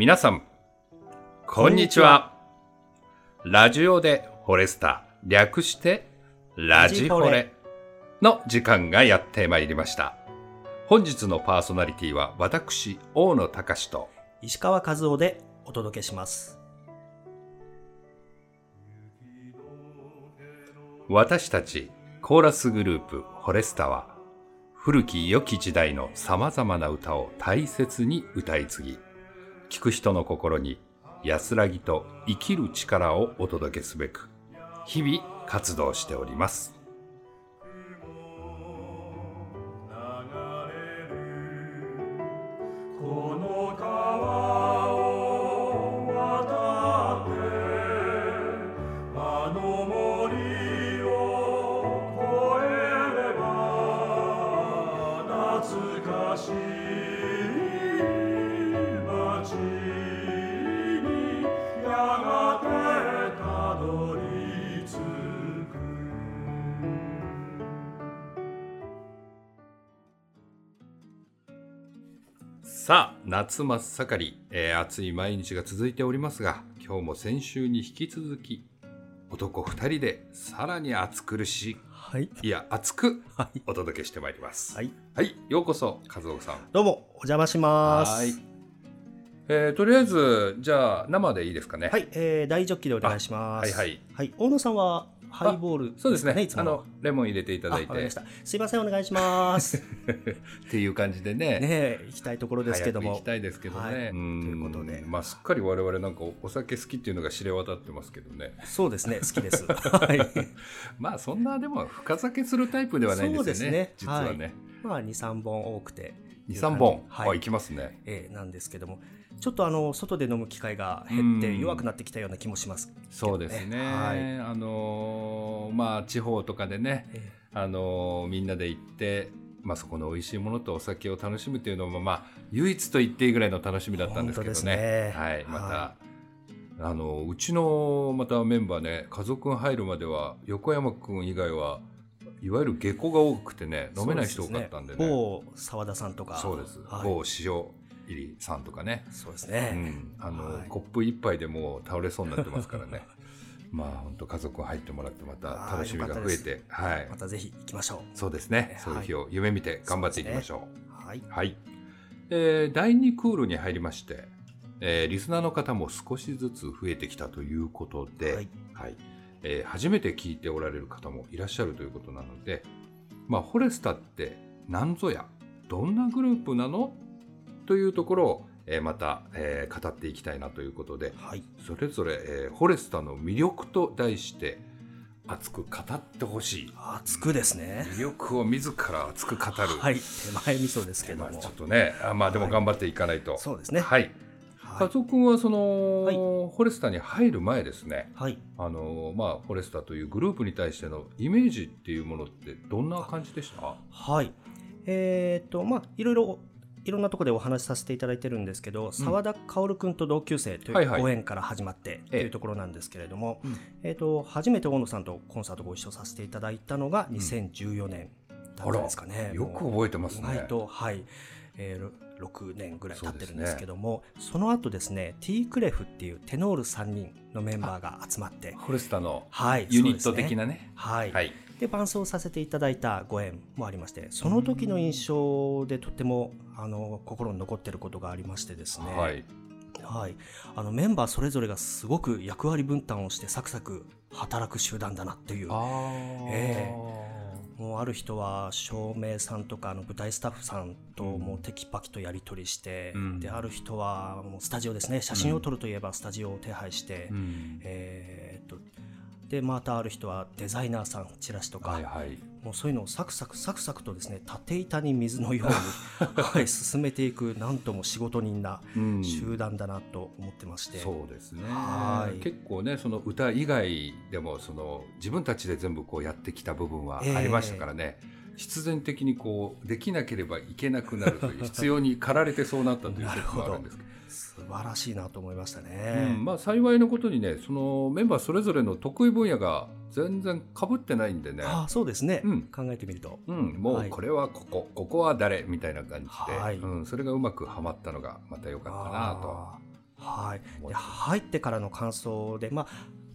皆さん、こんにちは。ラジオでフォレスタ、略して、ラジフォレの時間がやってまいりました。本日のパーソナリティは私、大野隆と、石川和夫でお届けします。私たちコーラスグループフォレスタは古き良き時代の様々な歌を大切に歌い継ぎ聞く人の心に安らぎと生きる力をお届けすべく日々活動しております。夏真っ盛り、えー暑い毎日が続いておりますが今日も先週に引き続き男二人でさらに暑苦しはい。いいや熱くはい。お届けしてまいりますはい。はい、ようこそ和夫さんどうも、お邪魔します。はい。えーとりあえずじゃあ生でいいですかね？はい、えー、大ジョッキでお願いします。はいはい。はい、大野さんはハイボール、そうですね。いつもあのレモン入れていたあ、だいて。すいません、お願いします。っていう感じでね。ねえ、行きたいところですけども行き。たいですけどね。はいうんということでまあすっかり我々なんかお酒好きっていうのが知れ渡ってますけどね。そうですね、好きです。はい。まあそんなでも深酒するタイプではないんですよね。ね実はね。まあ、2、3本多くて。二三本、はいあ行きますね。えーなんですけども、ちょっとあの外で飲む機会が減ってうん弱くなってきたような気もしますね。そうですね。はいあのーまあ地方とかでね。えあのーみんなで行って、まあ、そこの美味しいものとお酒を楽しむっていうのも、まあ、唯一と言っていいぐらいの楽しみだったんですけどね。ねはい、また、はあのうちのまたメンバーね家族が入るまでは横山君以外はいわゆる下戸が多くてね飲めない人多かったんでねそうす某澤田さんとか。そうです、はい某塩入りさんとかね、そうですうね。ん、あの、はいコップ一杯でもう倒れそうになってますからね まあ本当家族が入ってもらってまた楽しみが増えてはいまたぜひ行きましょそうですね。はいそういう日を夢見て頑張っていきましょう。う。はい。はい。えー第2クールに入りまして、えーリスナーの方も少しずつ増えてきたということで、はいえー初めて聞いておられる方もいらっしゃるということなので、まあ、フォレスタって何ぞや、どんなグループなのというところを、えーまた、えー語っていきたいなということで、はい。それぞれ、えーフォレスタの魅力と題して、熱く語ってほしい。熱くですね。魅力を自ら熱く語る。はい。手前味噌ですけどもまあちょ。っとね、あまあでも頑張っていかないと。そうですね。はい。はい。カツオ君はその、はいフォレスタに入る前ですね。はい。あのまあフォレスタというグループに対してのイメージっていうものってどんな感じでした？はい。えっと、まあ、いろいろ、いろんなところでお話しさせていただいてるんですけど、澤田薫君と同級生とはいうご縁から始まってとえ。えいうところなんですけれども、うん。えっと、初めて大野さんとコンサートご一緒させていただいたのが2014年だったんですかね。よく覚えてますね。はい。えー6年ぐらい経ってるんですけどもその後ですね T クレフっていうテノール3人のメンバーが集まってフォレスタのはいユニット的なね。はい、はい。で伴奏させていただいたご縁もありましてその時の印象でとってもあの心に残ってることがありましてですね、はい。はい、あのメンバーそれぞれがすごく役割分担をしてサクサク働く集団だなっていう。えもうある人は照明さんとかあの舞台スタッフさんとうんもうテキパキとやり取りして、うんである人はもうスタジオですね写真を撮るといえばスタジオを手配して、うん。えーっとでまたある人はデザイナーさんチラシとか、はいはい。もうそういうのをサクサクサクサクとですね縦板に水のように、はい、進めていくなんとも仕事人なうん。集団だなと思ってまして、そうですね。はい。結構ねその歌以外でもその自分たちで全部こうやってきた部分はありましたからね、必然的にこうできなければいけなくなるという必要に駆られてそうなったということもあるんですけど素晴らしいなと思いましたね。うんまあ、幸いのことにねそのメンバーそれぞれの得意分野が全然かぶってないんでね、ああそうですね、うん。考えてみると。うん、もはい。うこれはここ、ここは誰？みたいな感じで、はい。うん、それがうまくはまったのがまた良かったなと。あはい、で入ってからの感想で、まあ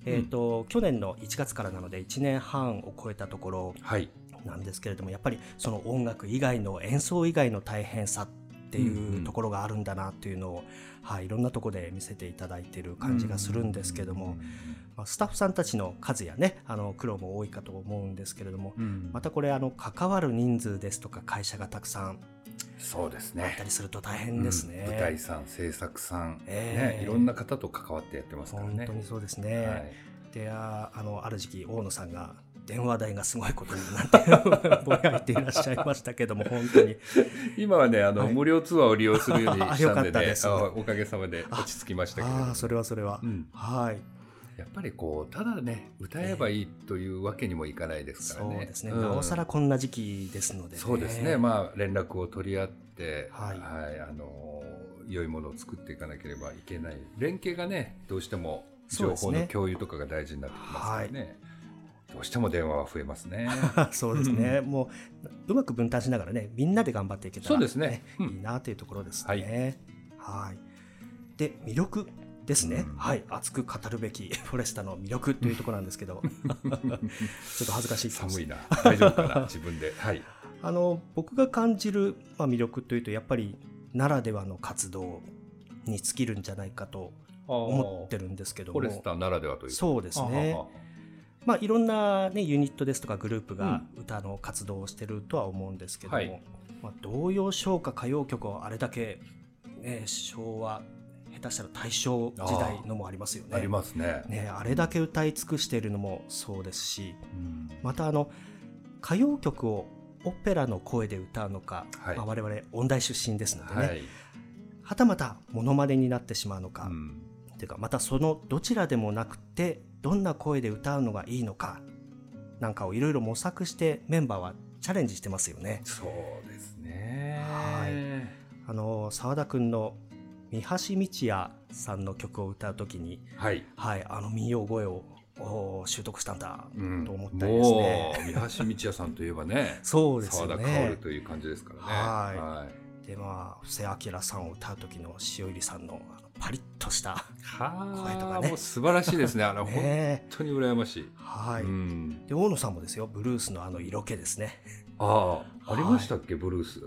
えーと去年の1月からなので1年半を超えたところはい。なんですけれどもやっぱりその音楽以外の演奏以外の大変さってうんういうんところがあるんだなっていうのを、はい、いろんなところで見せていただいてる感じがするんですけども、まあ、スタッフさんたちの数やねあの苦労も多いかと思うんですけれども、うんまたこれあの関わる人数ですとか会社がたくさんそうですあっねた。りすると大変ですね。うん舞台さん、制作さん、ええね、いろんな方と関わってやってますからね。本当にそうですね。はいでああのある時期大野さんが電話代がすごいことになってぼやいていらっしゃいましたけども本当に。今はねあの、はい。無料ツアーを利用するようにあしたんでね。おかげさまで落ち着きましたけれども。ああそれはそれは、うん。はい。やっぱりこうただね歌えばいいというわけにもいかないですからね。そうですね、ん。なおさらこんな時期ですので、ね、そうですね。まあ連絡を取り合って、はい。あの良いものを作っていかなければいけない。連携がねどうしても情報の共有とかが大事になってきますからね。どうしても電話は増えますね。そうですね、もううまく分担しながらねみんなで頑張っていけたら、そうですね。うん。いいなというところですね。はい。で魅力ですね、うん。はい。熱く語るべき フォレスタの魅力というところなんですけど。ちょっと恥ずかしい寒いれな。大丈夫かな？自分で。はい。あの僕が感じる、まあ、魅力というとやっぱりならではの活動に尽きるんじゃないかと思ってるんですけども。フォレスターならではという。そうですね。はははまあいろんな、ね、ユニットですとかグループが歌の活動をしてるとは思うんですけども、はいまあ、童謡唱歌歌謡曲をあれだけ、ね、昭和下手したら大正時代のもありますよね。ありますね。ねあれだけ歌い尽くしているのもそうですしうんまたあの歌謡曲をオペラの声で歌うのか、はいまあ、我々音大出身ですのでね、はい。はたまたモノマネになってしまうのか、うんっていうかまたそのどちらでもなくてどんな声で歌うのがいいのかなんかをいろいろ模索してメンバーはチャレンジしてますよね。そうですね。はいあの澤田君の三橋道也さんの曲を歌うときに、はい。はい、あの民謡声をお習得したんだうんと思ったりですもね。う三橋道也さんといえばね、そうですよ澤田ね薫。という感じですからね。はいでまあ布施明さんを歌う時の塩入さんのパリッとしたは声とかね。もう素晴らしいですね。あの本ね当に羨ましい。はい、うん。で大野さんもですよブルースのあの色気ですね。ああ、ありましたっけ、ブルース？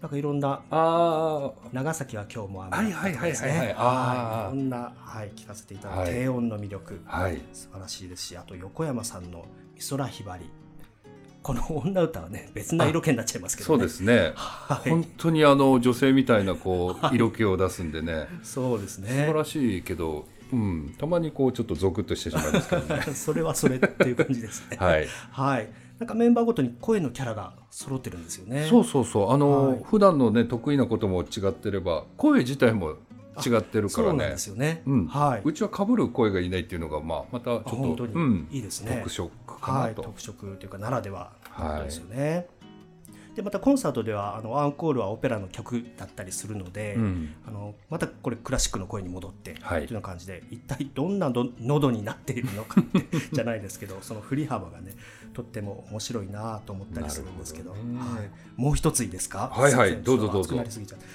なんかいろんなあ長崎は今日も雨はいはいはいはいはい。い。いろんな、はい、聞かせていただい。低音の魅力、あ、はい。素晴らしいですしあと横山さんの美空ひばりこの女歌はね別な色気になっちゃいますけどね。そうですね。はい。本当にあの女性みたいなこう色気を出すんでね、そうです素晴ねらしいけど、うん、たまにこうちょっとゾクッとしてしまいますけどね。それはそれっていう感じですね。はい。はい。なんかメンバーごとに声のキャラが揃ってるんですよね。そうそうそう。あの、はい。普段のね得意なことも違ってれば、声自体も違ってるからね。そうなんで。すよね、うん。はい。うちは被る声がいないっていうのがまあまたちょっとうん、いいですね。特色かは、ないと。特色というかならでははいですよね。でまたコンサートではあのアンコールはオペラの曲だったりするので、うん。あのまたこれクラシックの声に戻って、はい。というような感じで一体どんなど喉になっているのかって じゃないですけどその振り幅がねとっても面白いなと思ったりするんですけど。ね。はい、もう一ついいですか？はいはい。どうぞどうぞ。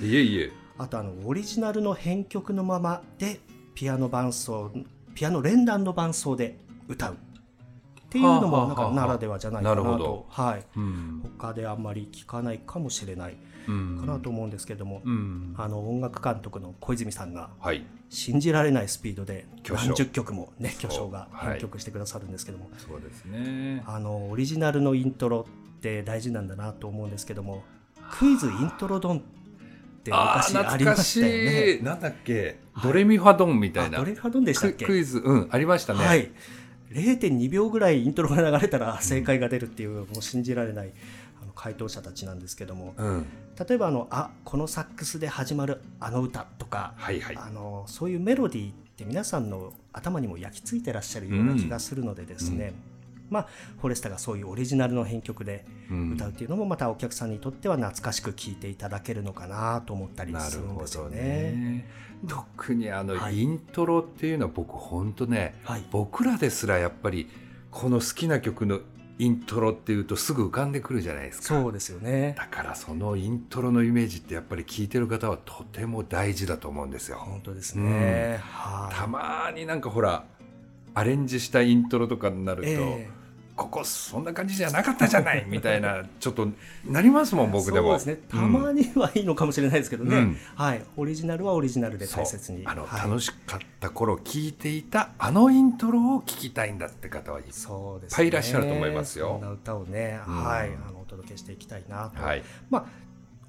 いえいえ。あとあのオリジナルの編曲のままでピアノ伴奏ピアノ連弾の伴奏で歌う。っていうのもなんかならではじゃないかなと、はい、うん。他であんまり聞かないかもしれないうんかなと思うんですけども、うん。あの音楽監督の小泉さんがはい。信じられないスピードで何十曲もね巨匠がはい。編曲してくださるんですけども、そうですね。あのオリジナルのイントロって大事なんだなと思うんですけどもクイズイントロドンって昔ありましたよね。なんだっけ、ドレミファドンみたいな。あドレファドンでしたっけ？ククイズ、うん、ありましたね。はい、0.2秒ぐらいイントロが流れたら正解が出るっていう、もう信じられないあの回答者たちなんですけども。うん。例えばあのあこのサックスで始まるあの歌とか、はいはい。あのそういうメロディーって皆さんの頭にも焼き付いてらっしゃるような気がするのでですね、まあ、フォレスタがそういうオリジナルの編曲でうん。歌うっていうのもまたお客さんにとっては懐かしく聴いていただけるのかなと思ったりなするんですよね。ね。特にあの、はい。イントロっていうのは僕本当ね、はい、僕らですらやっぱりこの好きな曲のイントロっていうとすぐ浮かんでくるじゃないですか。そうですよね。だからそのイントロのイメージってやっぱり聞いてる方はとても大事だと思うんですよ。本当ですね、はい。たまになんかほらアレンジしたイントロとかになると、えここそんな感じじゃなかったじゃない みたいなちょっとなりますもんえ僕でも。そうですね。たまにはいいのかもしれないですけどね、うん。はい。オリジナルはオリジナルで大切に。あの、はい。楽しかった頃聞いていたあのイントロを聞きたいんだって方はいそうですいっぱいいらっしゃると思いますよ。そんな歌をね、うん。はいあのお届けしていきたいなと、はい。まあ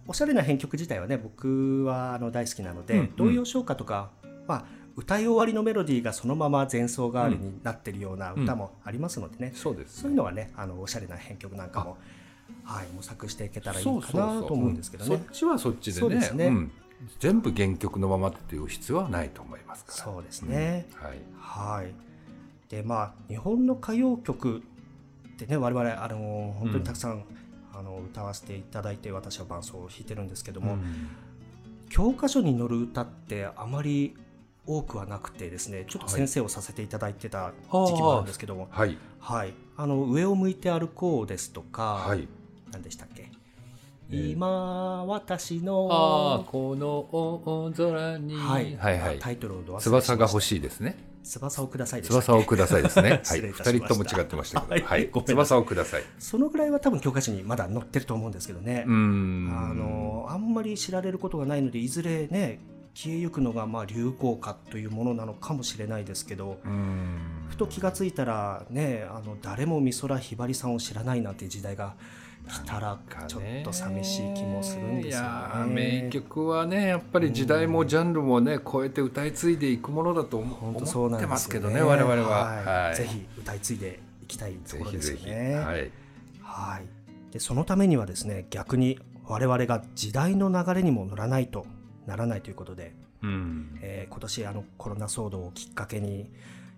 おしゃれな編曲自体はね僕はあの大好きなので、うんうん。童謡唱歌とか、まあ、歌い終わりのメロディーがそのまま前奏代わりになってるような歌もありますのでね、そうですそういうのはねあのおしゃれな編曲なんかも、はい、模索していけたらいいかなと思うんですけどね。そっちはそっちでね。ですね。ん。全部原曲のままっていう必要はないと思いますから。そうですね、うん。はい。はい。でまあ日本の歌謡曲ってね我々あの本当にたくさん、あの歌わせていただいて私は伴奏を弾いてるんですけども、うん。教科書に載る歌ってあまり多くはなくてですねちょっと先生をさせていただいてた時期もあるんですけども、はい。はい、あの上を向いて歩こうですとか、はい。何でしたっけ、えー。今私のこの大空にはい。はいはい。タイトルを翼が欲しいですね。翼をください翼をくださいですね。はい。二人とも違ってましたけど。はい。翼をください。そのぐらいは多分教科書にまだ載ってると思うんですけどね、うーん。あのあんまり知られることがないのでいずれね消えゆくのがまあ流行歌というものなのかもしれないですけど。ふと気がついたらねあの誰も美空ひばりさんを知らないなんて時代が来たらちょっと寂しい気もするんですよね。名曲はね、やっぱり時代もジャンルもね、超えて歌い継いでいくものだと思本当そう思ってますすけどね、我々は。はいぜひ歌い継いでいきたいところです。よね。はい。はい、でそのためにはですね逆に我々が時代の流れにも乗らないとならないということで、うん。えー今年あのコロナ騒動をきっかけに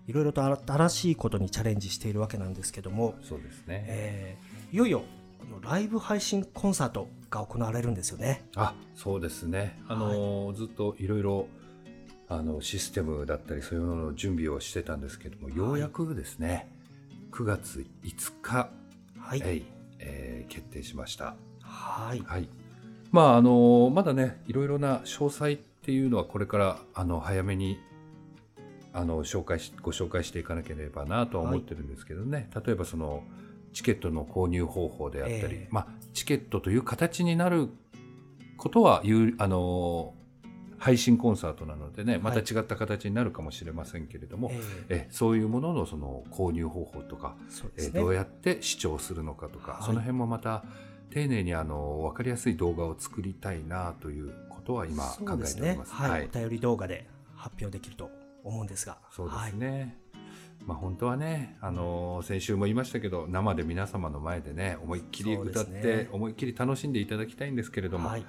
いろいろと新しいことにチャレンジしているわけなんですけども、そうですね。えーいよいよライブ配信コンサートが行われるんですよね。あ、そうですね。あのーずっといろいろあのシステムだったりそういうものの準備をしてたんですけども、ようやくですね、9月5日、はい、えいえー決定しました。はい、はい。まああのまだねいろいろな詳細っていうのはこれからあの早めにあの紹介しご紹介していかなければなとは思ってるんですけどね、例えばそのチケットの購入方法であったり、ええ。まあチケットという形になることは有あの配信コンサートなのでねまた違った形になるかもしれませんけれども、えーえそういうもののその購入方法とかね。ーどうやって視聴するのかとか、はい。その辺もまた丁寧にあの分かりやすい動画を作りたいなということは今考そうですね。えております。はい、お便り動画で発表できると思うんですが、そうではい。すね。まあ本当はね、あの先週も言いましたけど生で皆様の前でね思いっきり歌っそうですて、ね。思いっきり楽しんでいただきたいんですけれども、はい、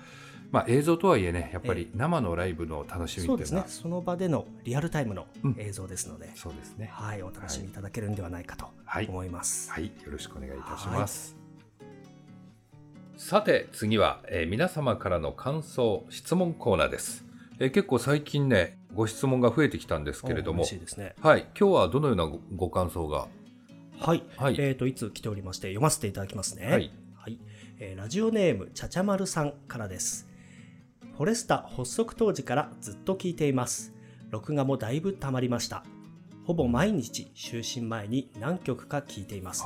まあ映像とはいえねやっぱり生のライブの楽しみそうですっていうのはね。その場でのリアルタイムのうん。映像ですので、そうですね。はい、お楽しみいただけるんではないかとはい。思います。はい、よろしくお願いいたします。さて、次は、えー皆様からの感想、質問コーナーです、えー結構最近ね、ご質問が増えてきたんですけれどもね。はい、今日はどのようなごご感想が、はい、はいえっ、といつ来ておりまして読ませていただきますね。はい、えーラジオネームちゃちゃまるさんからです。フォレスタ発足当時からずっと聞いています。録画もだいぶ溜まりました。ほぼ毎日就寝前に何曲か聞いています。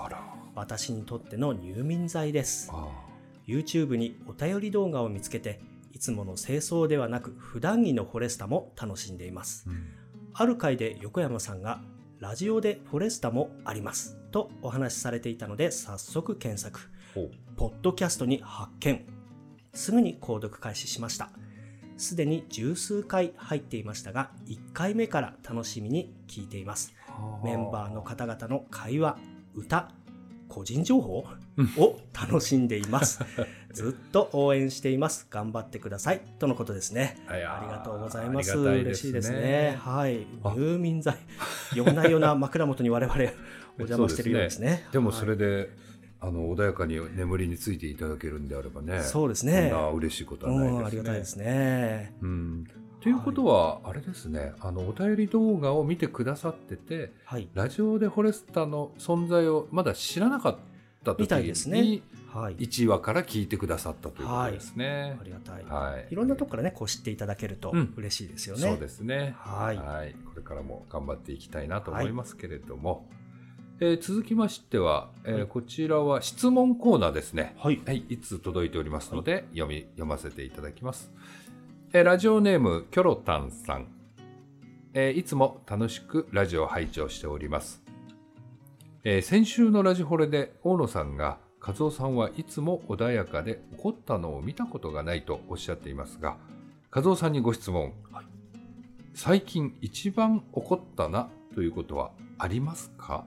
私にとっての入眠剤です。あ YouTube にお便り動画を見つけて、いつもの清掃ではなく普段着のフォレスタも楽しんでいます。ーうんある回で横山さんが、ラジオでフォレスタもあります。とお話しされていたので早速検索。ポッドキャストに発見。すぐに購読開始しました。すでに十数回入っていましたが、1回目から楽しみに聞いています。メンバーの方々の会話、歌、個人情報？を楽しんでいます。ずっと応援しています。頑張ってください。とのことですね。ありがとうございます。嬉しいですね。はいあ。入眠剤。夜な夜な 枕元に我々お邪魔してるようですね。でもそはいれで、あの穏やかに眠りについていただけるんであればね、そうですねそんな嬉しいことうはないですね。ん、ありがたいですね。うんということは、あれですね、あのお便り動画を見てくださってて、はい。ラジオでフォレスタの存在をまだ知らなかっった時みたいですねにはい。1話から聞いてくださったということですねあ。りがたい。はい。いろんなとこからね、こう知っていただけるとうん嬉しいですよね。そうですね。はいこれからも頑張っていきたいなと思いますけれども、えー続きましては、えーはいこちらは質問コーナーですね。はい。はい、いつ届いておりますので、読み、読ませていただきます。えーラジオネーム、キョロタンさん。えーいつも楽しくラジオを拝聴しております。えー先週のラジホレで大野さんが、和夫さんはいつも穏やかで怒ったのを見たことがないとおっしゃっていますが、和夫さんにご質問。最近一番怒ったなということはありますか？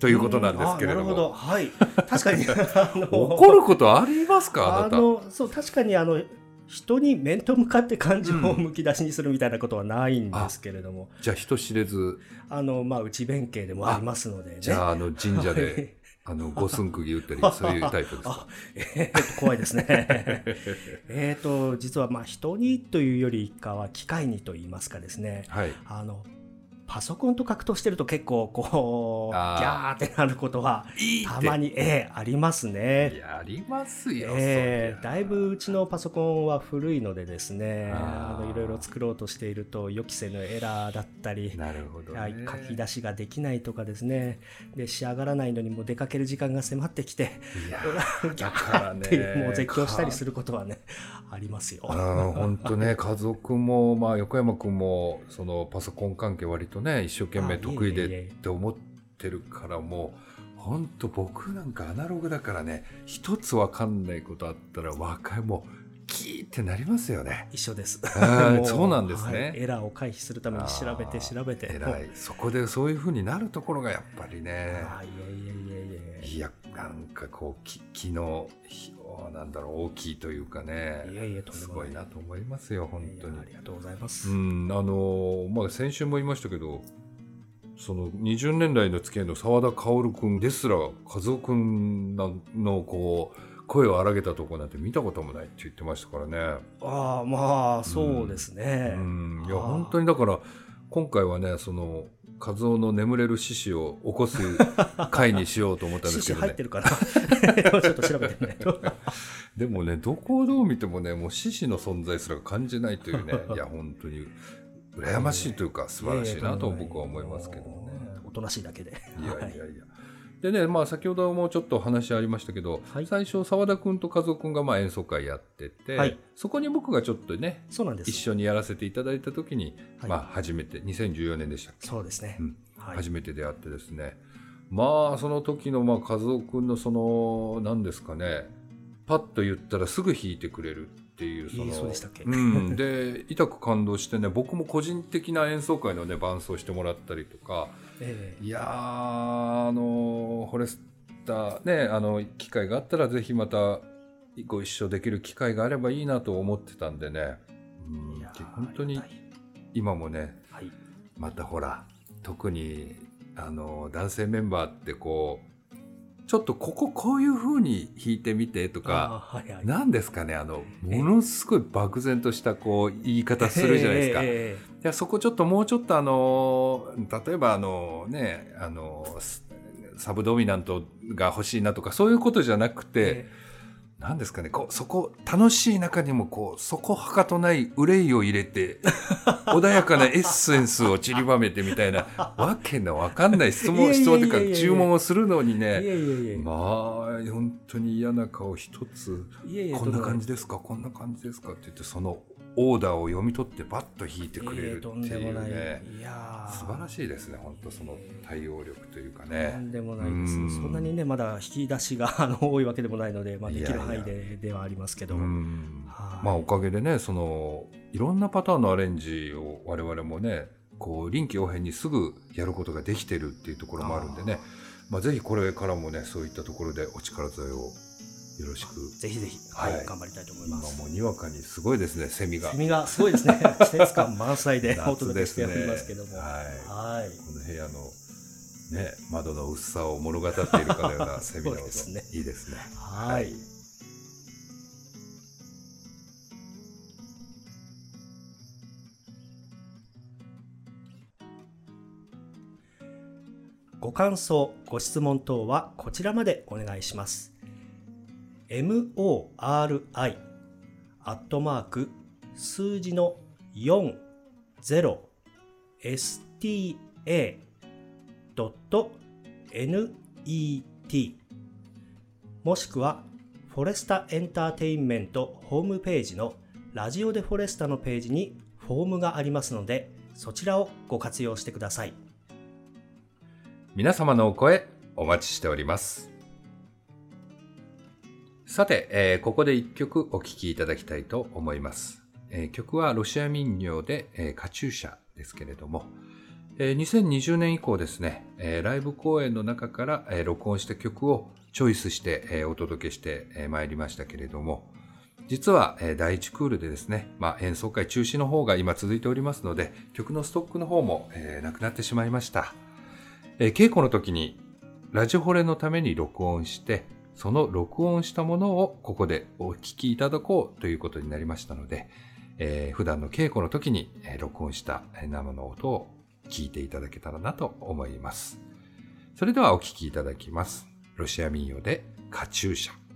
ということなんですけれども。はい。確かに、怒ることありますか？あの、そう、確かにあの、人に面と向かって感情をうんむき出しにするみたいなことはないんですけれども、じゃあ人知れず、あの、まあ、内弁慶でもありますのでね。じゃああの神社で、あの、五寸釘打ったり、そういうタイプですか？あ。えー怖いですね。えーっと、実はまあ人にというよりかは機械にと言いますかですね。はい。あの、パソコンと格闘してると結構こう、ギあャーってなることはたまに、ええありますね。やりますよ、ええそりゃだいぶうちのパソコンは古いのでですねあのいろいろ作ろうとしていると予期せぬエラーだったり、なるほど、ね。はい書き出しができないとかですねで仕上がらないのにもう出かける時間が迫ってきていや ギャーっていうもう絶叫したりすることはねありますよ。うん本当ね、家族も、まあ、横山君も、そのパソコン関係割とね、一生懸命得意でって思ってるから、もう、本当僕なんかアナログだからね、一つわかんないことあったら、若い、もう、キーってなりますよね。一緒です。そうなんですねはいエラーを回避するために調べて調べて。偉い。そこでそういう風になるところがやっぱりね。いや、なんかこう、き気の、ひなんだろう、大きいというかね。いえいえとんですごいなと思いますよ、本当に。ありがとうございます。うん、あのまあ、先週も言いましたけど、その20年来の付き合いの澤田薫君ですら、和夫君ののこう、声を荒げたとこなんて見たこともないって言ってましたからね。ああまあそうですね。うん、いや、本当にだから、今回はね、その、和夫の眠れる獅子を起こす回にしようと思ったんですけどね獅子入って。るかな？ちょっと調べてみないと。でもね、どこをどう見てもね、もう獅子の存在すら感じないというね、いや、本当に、羨ましいというか、素晴らしいなと僕は思いますけどもね。おとなしいだけで。いやいやいや。でね、まあ先ほどもちょっと話ありましたけど、はい。最初澤田君と和夫君がまあ演奏会やってて、はい。そこに僕がちょっとね、そうなんです。一緒にやらせていただいた時に、はい。まあ初めて、2014年でしたそうですね。うん。はい。初めて出会ってですね、まあその時のまあ和夫君のその、何ですかね、パッと言ったらすぐ弾いてくれるっていう、その、えーそうでしたっけ？うん、で、痛く感動してね、僕も個人的な演奏会のね、伴奏してもらったりとか、ええ。いやー、あのフォレスターね、あの、機会があったらぜひまたご一緒できる機会があればいいなと思ってたんでね、うん本当に今もね、はい。またほら、特に、あの、男性メンバーってこう、ちょっとこここういう風に弾いてみてとか、はいはい。なんですかね、あの、ものすごい漠然としたこう、言い方するじゃないですか。ええいや、そこちょっともうちょっとあの、例えばあのね、あの、スサブドミナントが欲しいなとか、そういうことじゃなくて、えなんですかね、こう、そこ、楽しい中にもこう、そこはかとない憂いを入れて、穏やかなエッセンスを散りばめてみたいな、わけのわかんない質問、質問というか注文をするのにね、まあ、本当に嫌な顔一つ、いやいやこんな感じでですか？こんな感じですか？って言ってそのオーダーを読み取ってバッと弾いてくれるっていうもない。ね。いやー素晴らしいですね本当その対応力というかとねんでもないです。うん。そんなにね、まだ引き出しがあの多いわけでもないので、まあ、できる範囲でではありますけど。まあおかげでねそのいろんなパターンのアレンジを我々もねこう臨機応変にすぐやることができてるっていうところもあるんでね。まあぜひこれからもねそういったところでお力添えをよろしくぜひぜひ、はいはい頑張りたいと思い今ます。もうにわかにすごいですねセミがセミがすごいですね。季節感満載でお夏届けしておりますけども。はいはい。この部屋のね、窓の薄さを物語っているかのような セミの音、ですねいいですね。はい。ご感想、ご質問等はこちらまでお願いします。Mori アットマーク数字の40 sta.net もしくはフォレスタエンターテインメントホームページのラジオでフォレスタのページにフォームがありますのでそちらをご活用してください。皆様のお声お待ちしております。さて、えーここで一曲お聴きいただきたいと思います。えー曲はロシア民謡で、えーカチューシャですけれども、えー2020年以降ですね、えーライブ公演の中から、えー録音した曲をチョイスして、えーお届けしてえーまいりましたけれども、実は、えー第1クールでですね、まあ、演奏会中止の方が今続いておりますので、曲のストックの方も、えーなくなってしまいました。えー稽古の時にラジオホレのために録音して、その録音したものをここでお聞きいただこうということになりましたので、えー普段の稽古の時に録音した生の音を聞いていただけたらなと思います。それではお聞きいただきます。ロシア民謡でカチューシャ。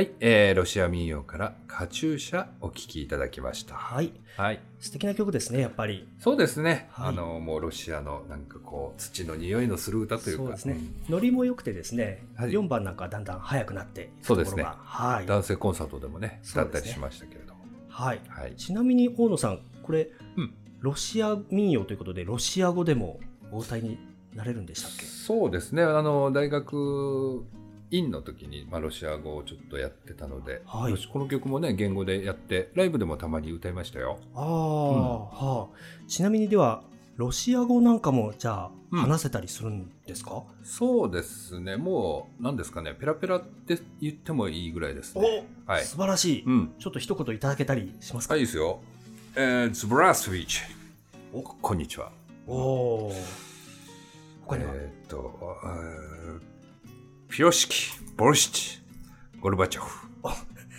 はい、えー、ロシア民謡からカチューシャお聴きいただきました。はい。はい。素敵な曲ですね、やっぱり。そうですね。はいあの、もうロシアのなんかこう、土の匂いのする歌というか。そうですねん。ノリも良くてですね、はい4番なんかだんだん速くなってそうですね。はい。男性コンサートでもね、歌ったりしましたけれども。はい。はい。ちなみに大野さん、これ、うんロシア民謡ということで、ロシア語でもお歌いになれるんでしたっけ？そうですね。あの、大学院の時に、まあ、ロシア語をちょっとやってたので、はいこの曲もね、言語でやって、ライブでもたまに歌いましたよ。ああ、はあ。ちなみにでは、ロシア語なんかも、じゃあ、うん話せたりするんですか、そうですね。もう、何ですかね、ペラペラって言ってもいいぐらいですね。お、はい素晴らしい、うん。ちょっと一言いただけたりしますか、はい、いいですよ。えー、ズブラスウィッチ。お、こんにちは。おお。他には、えーっと、えーピロシキ、ボルシチ、ゴルバチョフ。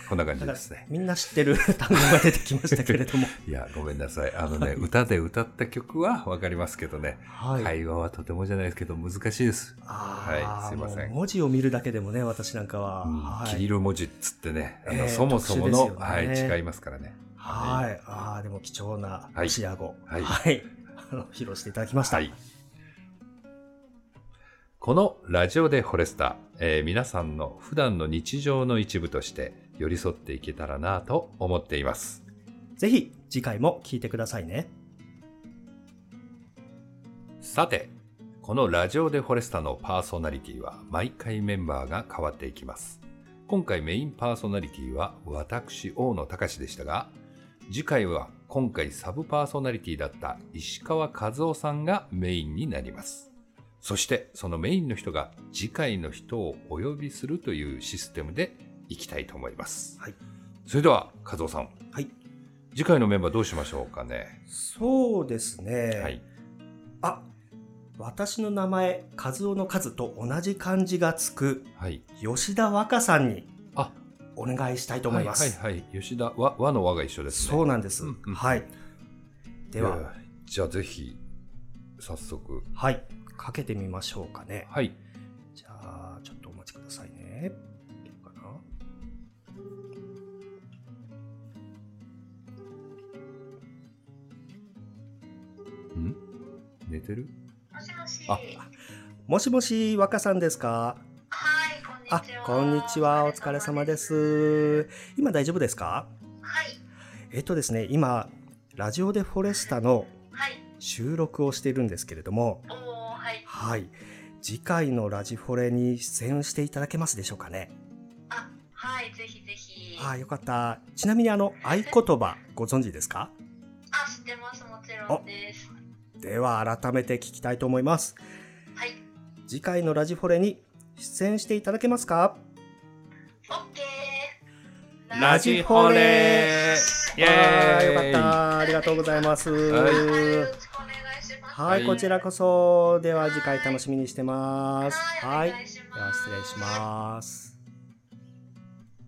こんな感じですね。みんな知ってる 単語が出てきましたけれども。いや、ごめんなさい。あのね、歌で歌った曲はわかりますけどね、はい。会話はとてもじゃないですけど難しいです。あはいーすいません文字を見るだけでもね、私なんかは。うんはいキリル文字っつってね、あのえーそもそもの、ねはい、違いますからね。はい。ああ、でも貴重なロシア語。はいはい。あの披露していただきました。はい。このラジオでフォレスタ、えー皆さんの普段の日常の一部として寄り添っていけたらなと思っています。ぜひ次回も聞いてくださいね。さて、このラジオでフォレスタのパーソナリティは毎回メンバーが変わっていきます。今回メインパーソナリティは私、大野隆でしたが、次回は今回サブパーソナリティだった石川和夫さんがメインになります。そしてそのメインの人が次回の人をお呼びするというシステムでいきたいと思います。はい。それでは和夫さん、はい。次回のメンバーどうしましょうかね。そうですね。はい。あ、私の名前、和夫の数と同じ漢字がつくはい。吉田和歌さんにあ、お願いしたいと思います。はいはいはい。吉田、和和の和が一緒ですね。そうなんです。うんうんはい。では、じゃあぜひ、早速。はい。かけてみましょうかね。はい。じゃあ、ちょっとお待ちくださいね。どうかな？ん？寝てる？もしもし。あもしもし、若さんですか？はい、こんにちあは。、こんにちは。お疲れ様で。す。今大丈夫ですか？はい、えっとですね、今、ラジオでフォレスタのはい。収録をしているんですけれども、はい。はい。次回のラジフォレに出演していただけますでしょうかね？あ、はい、ぜひぜひ。ああ、よかった。ちなみにあの、合言葉ご存知ですか？あ、知ってます、もちろんです。では改めて聞きたいと思います。はい、次回のラジフォレに出演していただけますか？オッケー。ラジフォレイエーイよかった。ありがとうございます。はい、はい、はいこちらこそ。では次回楽しみにしてます。は、はいでは。失礼します。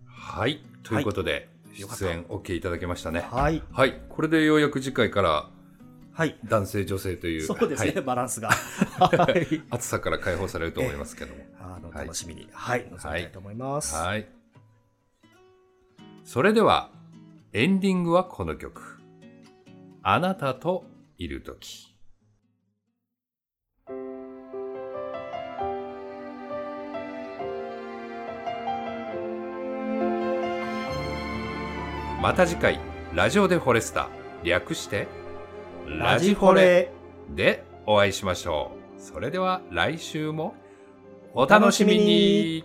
はい。ということで、出演 OK いただけましたね。はい。はい。これでようやく次回からはい。男性女性という、そうですね、はいバランスが。はい。暑さから解放されると思いますけども。あの、はい楽しみに。はい。臨みたいと思います。はい。それでは、エンディングはこの曲。あなたといるとまた次回、ラジオでフォレスタ、略して、ラジフォレ。でお会いしましょう。それでは来週もお楽しみに